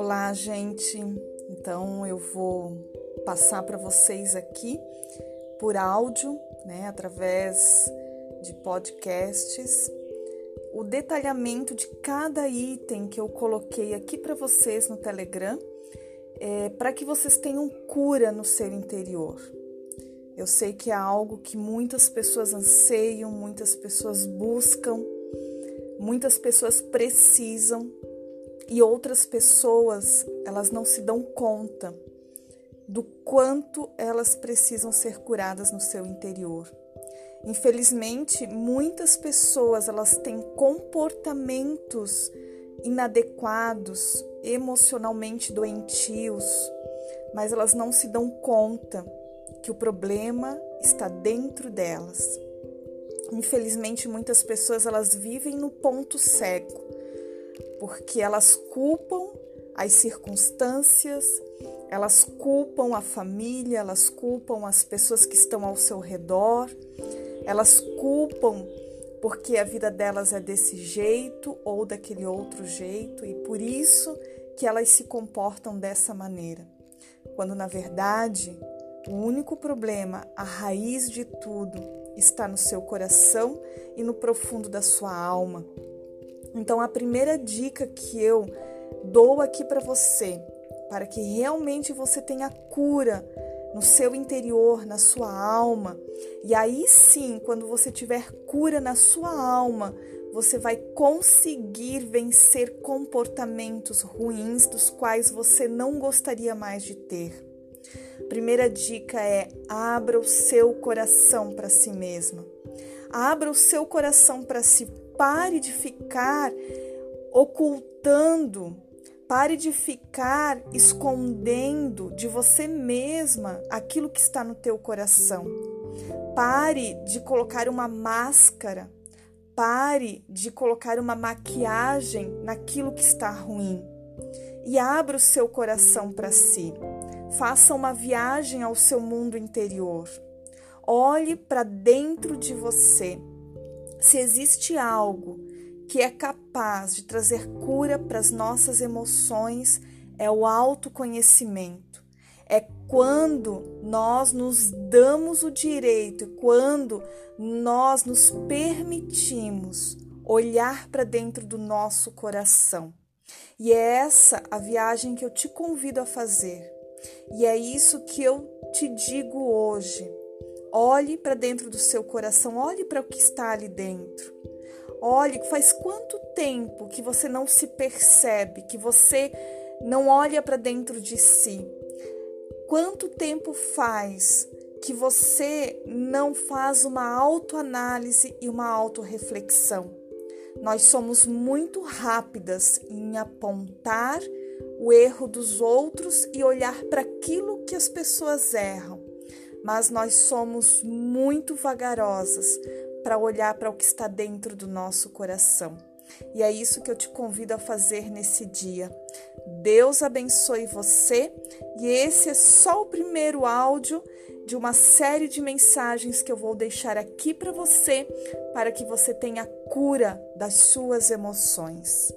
Olá, gente. Então eu vou passar para vocês aqui por áudio, né, através de podcasts, o detalhamento de cada item que eu coloquei aqui para vocês no Telegram, é, para que vocês tenham cura no seu interior. Eu sei que é algo que muitas pessoas anseiam, muitas pessoas buscam, muitas pessoas precisam e outras pessoas, elas não se dão conta do quanto elas precisam ser curadas no seu interior. Infelizmente, muitas pessoas elas têm comportamentos inadequados, emocionalmente doentios, mas elas não se dão conta que o problema está dentro delas. Infelizmente, muitas pessoas elas vivem no ponto cego porque elas culpam as circunstâncias, elas culpam a família, elas culpam as pessoas que estão ao seu redor, elas culpam porque a vida delas é desse jeito ou daquele outro jeito e por isso que elas se comportam dessa maneira. Quando na verdade, o único problema, a raiz de tudo, está no seu coração e no profundo da sua alma. Então, a primeira dica que eu dou aqui para você, para que realmente você tenha cura no seu interior, na sua alma, e aí sim, quando você tiver cura na sua alma, você vai conseguir vencer comportamentos ruins dos quais você não gostaria mais de ter. Primeira dica é: abra o seu coração para si mesma. Abra o seu coração para si Pare de ficar ocultando, pare de ficar escondendo de você mesma aquilo que está no teu coração. Pare de colocar uma máscara, pare de colocar uma maquiagem naquilo que está ruim e abra o seu coração para si. Faça uma viagem ao seu mundo interior. Olhe para dentro de você se existe algo que é capaz de trazer cura para as nossas emoções, é o autoconhecimento. É quando nós nos damos o direito, quando nós nos permitimos olhar para dentro do nosso coração. E é essa a viagem que eu te convido a fazer. E é isso que eu te digo hoje. Olhe para dentro do seu coração, olhe para o que está ali dentro. Olhe, faz quanto tempo que você não se percebe, que você não olha para dentro de si? Quanto tempo faz que você não faz uma autoanálise e uma autorreflexão? Nós somos muito rápidas em apontar o erro dos outros e olhar para aquilo que as pessoas erram mas nós somos muito vagarosas para olhar para o que está dentro do nosso coração. E é isso que eu te convido a fazer nesse dia. Deus abençoe você, e esse é só o primeiro áudio de uma série de mensagens que eu vou deixar aqui para você, para que você tenha cura das suas emoções.